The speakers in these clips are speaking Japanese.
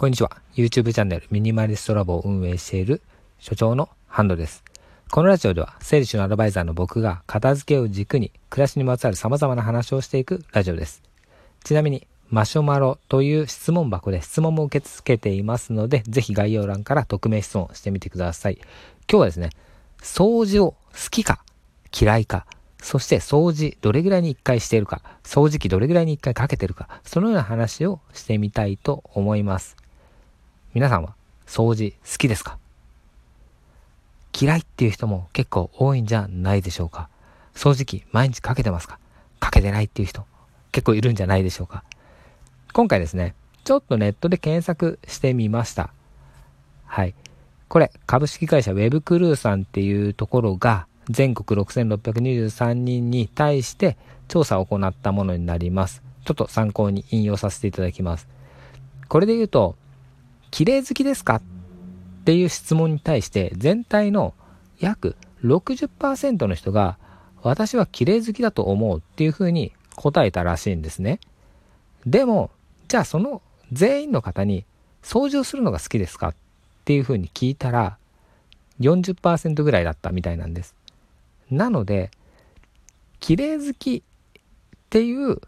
こんにちは。YouTube チャンネルミニマリストラボを運営している所長のハンドです。このラジオでは、整理収納アドバイザーの僕が片付けを軸に暮らしにまつわる様々な話をしていくラジオです。ちなみに、マシュマロという質問箱で質問も受け付けていますので、ぜひ概要欄から匿名質問してみてください。今日はですね、掃除を好きか嫌いか、そして掃除どれぐらいに1回しているか、掃除機どれぐらいに1回かけてるか、そのような話をしてみたいと思います。皆さんは掃除好きですか？嫌いっていう人も結構多いんじゃないでしょうか？掃除機毎日かけてますか？かけてないっていう人結構いるんじゃないでしょうか？今回ですね、ちょっとネットで検索してみました。はい。これ、株式会社 Web クルーさんっていうところが全国6623人に対して調査を行ったものになります。ちょっと参考に引用させていただきます。これで言うと、綺麗好きですか？っていう質問に対して全体の約60%の人が私は綺麗好きだと思うっていうふうに答えたらしいんですね。でも、じゃあその全員の方に掃除をするのが好きですか？っていうふうに聞いたら40%ぐらいだったみたいなんです。なので、綺麗好きっていう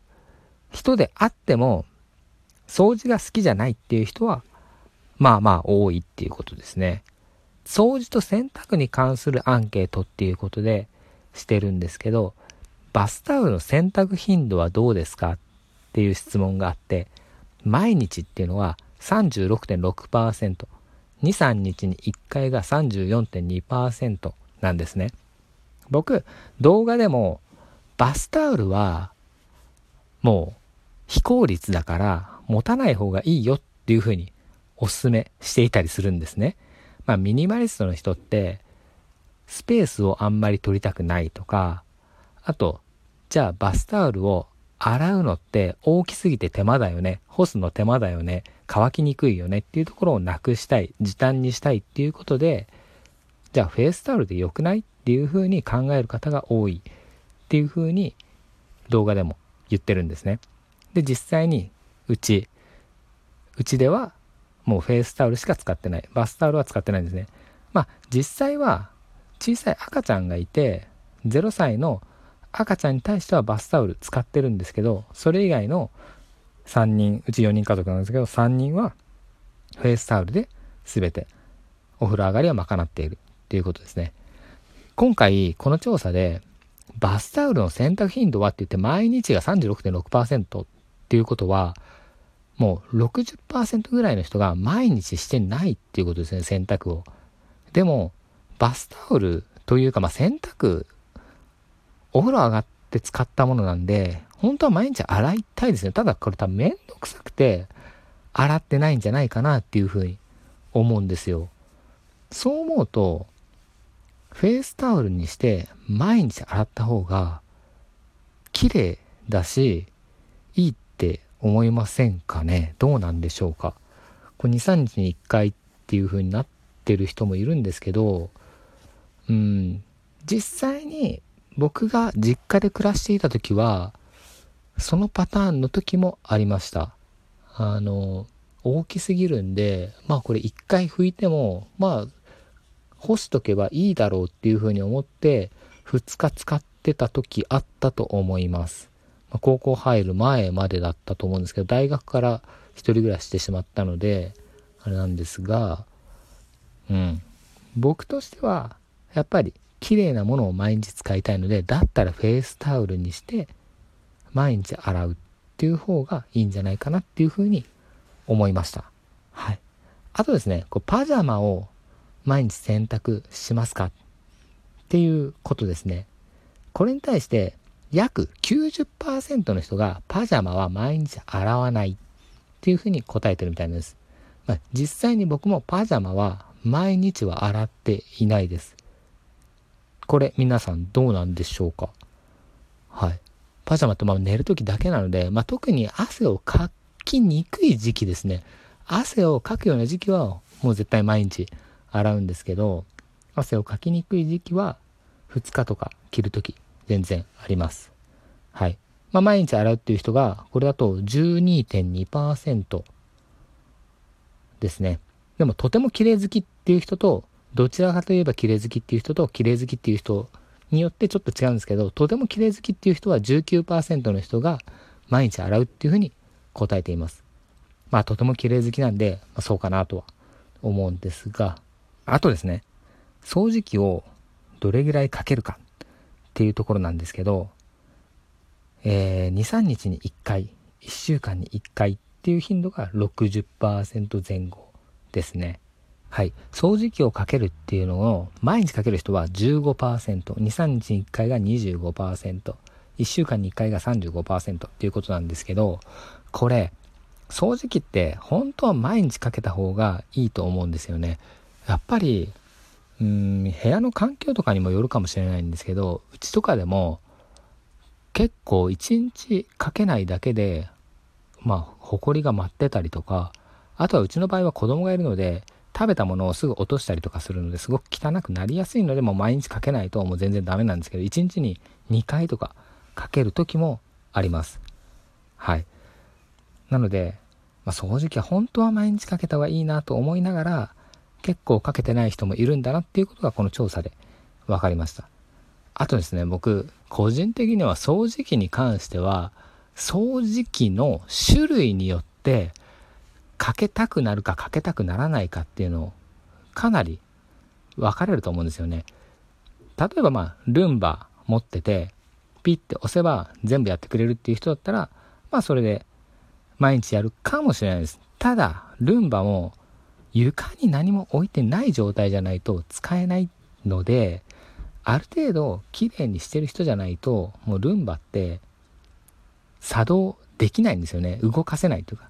人であっても掃除が好きじゃないっていう人はまあまあ多いっていうことですね。掃除と洗濯に関するアンケートっていうことでしてるんですけど、バスタオルの洗濯頻度はどうですかっていう質問があって、毎日っていうのは36.6%、2、3日に1回が34.2%なんですね。僕、動画でもバスタオルはもう非効率だから持たない方がいいよっていうふうにおすすめしていたりするんですね。まあミニマリストの人ってスペースをあんまり取りたくないとか、あと、じゃあバスタオルを洗うのって大きすぎて手間だよね。干すの手間だよね。乾きにくいよねっていうところをなくしたい。時短にしたいっていうことで、じゃあフェイスタオルで良くないっていうふうに考える方が多いっていうふうに動画でも言ってるんですね。で、実際にうち、うちではもうフェイスタオルしか使ってない。バスタオルは使ってないんですね。まあ実際は小さい赤ちゃんがいて0歳の赤ちゃんに対してはバスタオル使ってるんですけどそれ以外の3人うち4人家族なんですけど3人はフェイスタオルで全てお風呂上がりは賄っているっていうことですね今回この調査でバスタオルの洗濯頻度はって言って毎日が36.6%っていうことはもう60%ぐらいの人が毎日してないっていうことですね、洗濯を。でも、バスタオルというか、まあ、洗濯、お風呂上がって使ったものなんで、本当は毎日洗いたいですね。ただこれ多分めんどくさくて、洗ってないんじゃないかなっていうふうに思うんですよ。そう思うと、フェイスタオルにして毎日洗った方が綺麗だし、いいっ思いませんかね？どうなんでしょうか？これ2、3日に1回っていう風になってる人もいるんですけど、うん、実際に僕が実家で暮らしていた時は、そのパターンの時もありました。あの、大きすぎるんで、まあこれ1回拭いても、まあ、干しとけばいいだろうっていう風に思って、2日使ってた時あったと思います。ま高校入る前までだったと思うんですけど、大学から一人暮らししてしまったので、あれなんですが、うん。僕としては、やっぱり綺麗なものを毎日使いたいので、だったらフェイスタオルにして、毎日洗うっていう方がいいんじゃないかなっていうふうに思いました。はい。あとですね、こうパジャマを毎日洗濯しますかっていうことですね。これに対して約90%の人がパジャマは毎日洗わないっていうふうに答えてるみたいです。まあ、実際に僕もパジャマは毎日は洗っていないです。これ皆さんどうなんでしょうか？はい。パジャマってまあ寝るときだけなので、まあ、特に汗をかきにくい時期ですね。汗をかくような時期はもう絶対毎日洗うんですけど、汗をかきにくい時期は2日とか着るとき全然あります。はい。まあ、毎日洗うっていう人が、これだと12.2%。ですね。でもとても綺麗好きっていう人と、どちらかといえば綺麗好きっていう人と綺麗好きっていう人によってちょっと違うんですけど、とても綺麗好きっていう人は19%の人が毎日洗うっていうふうに答えています。まあとても綺麗好きなんで、まあ、そうかなとは思うんですが、あとですね、掃除機をどれぐらいかけるかっていうところなんですけど、えー、2、3日に1回、1週間に1回っていう頻度が60%前後ですね。はい。掃除機をかけるっていうのを毎日かける人は15%、2、3日に1回が25%、1週間に1回が35%っていうことなんですけど、これ、掃除機って本当は毎日かけた方がいいと思うんですよね。やっぱり、うん、部屋の環境とかにもよるかもしれないんですけど、うちとかでも結構1日かけないだけで、まあ、埃が舞ってたりとか、あとはうちの場合は子供がいるので、食べたものをすぐ落としたりとかするのですごく汚くなりやすいので、もう毎日かけないともう全然ダメなんですけど、1日に2回とかかける時もあります。はい。なので、まあ、掃除機は本当は毎日かけた方がいいなと思いながら、結構かけてない人もいるんだなっていうことがこの調査で分かりました。あとですね、僕、個人的には掃除機に関しては、掃除機の種類によって、かけたくなるかかけたくならないかっていうのを、かなり分かれると思うんですよね。例えばまあ、ルンバ持ってて、ピッて押せば全部やってくれるっていう人だったら、まあそれで毎日やるかもしれないです。ただ、ルンバも床に何も置いてない状態じゃないと使えないので、ある程度綺麗にしてる人じゃないと、もうルンバって作動できないんですよね。動かせないというか、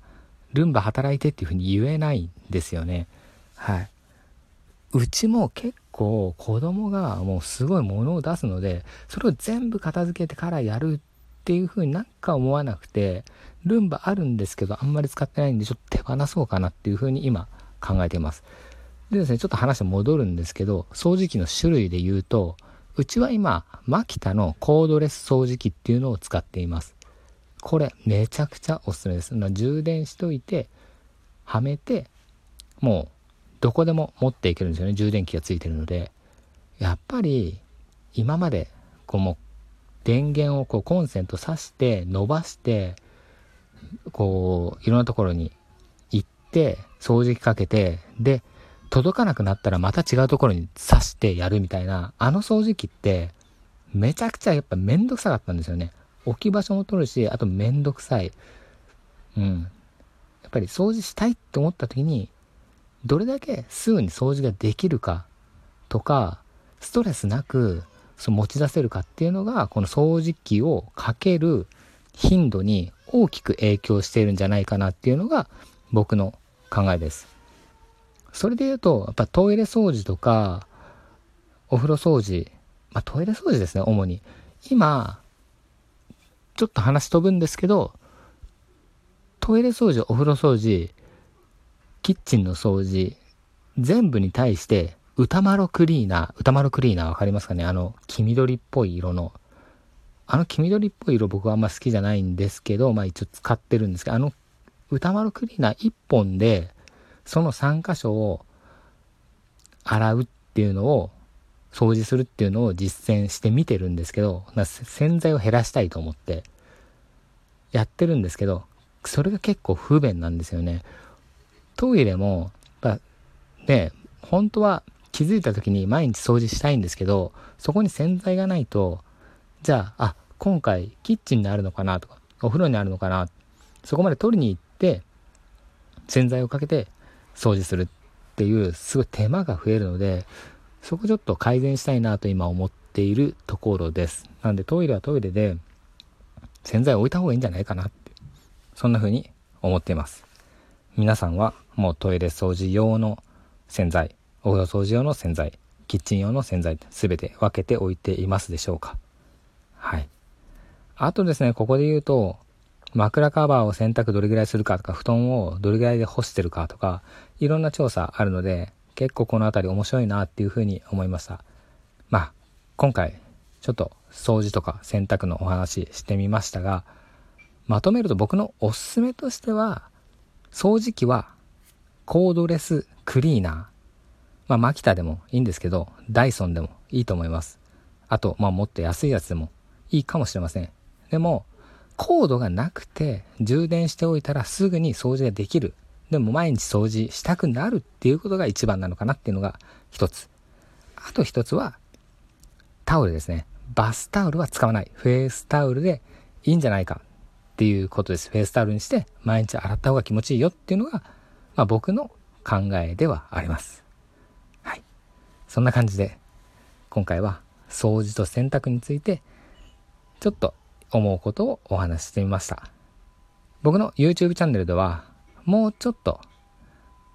ルンバ働いてっていうふうに言えないんですよね。はい。うちも結構子供がもうすごいものを出すので、それを全部片付けてからやるっていうふうになんか思わなくて、ルンバあるんですけどあんまり使ってないんでちょっと手放そうかなっていうふうに今考えています。でですね、ちょっと話戻るんですけど、掃除機の種類で言うと、うちは今、マキタのコードレス掃除機っていうのを使っています。これ、めちゃくちゃおすすめです。充電しといて、はめて、もう、どこでも持っていけるんですよね。充電器がついてるので。やっぱり、今まで、こうもう、電源をこうコンセント挿して、伸ばして、こう、いろんなところに行って、掃除機かけて、で、届かなくなったらまた違うところに刺してやるみたいな、あの掃除機って、めちゃくちゃやっぱめんどくさかったんですよね。置き場所も取るし、あとめんどくさい。うん。やっぱり掃除したいって思った時に、どれだけすぐに掃除ができるかとか、ストレスなくその持ち出せるかっていうのが、この掃除機をかける頻度に大きく影響しているんじゃないかなっていうのが僕の考えです。それで言うと、やっぱトイレ掃除とか、お風呂掃除、まあトイレ掃除ですね、主に。今、ちょっと話飛ぶんですけど、トイレ掃除、お風呂掃除、キッチンの掃除、全部に対して、歌丸クリーナー、歌丸クリーナーわかりますかね？あの、黄緑っぽい色の。あの黄緑っぽい色僕はあんま好きじゃないんですけど、まあ一応使ってるんですけど、あの歌丸クリーナー1本で、その3箇所を洗うっていうのを、掃除するっていうのを実践してみてるんですけど、洗剤を減らしたいと思ってやってるんですけど、それが結構不便なんですよね。トイレも、やね、本当は気づいた時に毎日掃除したいんですけど、そこに洗剤がないと、じゃあ、あ、今回キッチンにあるのかなとか、お風呂にあるのかな、そこまで取りに行って、洗剤をかけて掃除するっていう、すごい手間が増えるので、そこちょっと改善したいなと今思っているところです。なんでトイレはトイレで洗剤置いた方がいいんじゃないかなって、そんな風に思っています。皆さんはもうトイレ掃除用の洗剤、お風呂掃除用の洗剤、キッチン用の洗剤、すべて分けておいていますでしょうか？はい。あとですね、ここで言うと、枕カバーを洗濯どれぐらいするかとか、布団をどれぐらいで干してるかとか、いろんな調査あるので、結構この辺り面白いなっていうふうに思いました。まあ、今回、ちょっと掃除とか洗濯のお話してみましたが、まとめると僕のおすすめとしては、掃除機はコードレスクリーナー。まあ、マキタでもいいんですけど、ダイソンでもいいと思います。あと、まあ、もっと安いやつでもいいかもしれません。でも、コードがなくて充電しておいたらすぐに掃除ができる。でも毎日掃除したくなるっていうことが一番なのかなっていうのが一つ。あと一つは、タオルですね。バスタオルは使わない。フェイスタオルでいいんじゃないかっていうことです。フェイスタオルにして毎日洗った方が気持ちいいよっていうのが、まあ、僕の考えではあります。はい。そんな感じで、今回は掃除と洗濯について、ちょっと思うことをお話ししてみました。僕の YouTube チャンネルでは、もうちょっと、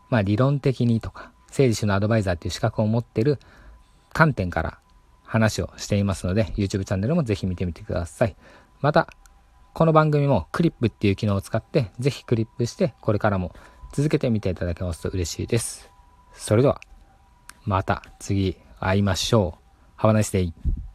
まあ理論的にとか、整理収納アドバイザーっていう資格を持ってる観点から話をしていますので、YouTube チャンネルもぜひ見てみてください。また、この番組もクリップっていう機能を使って、ぜひクリップして、これからも続けてみていただけますと嬉しいです。それでは、また次会いましょう。Have a nice day.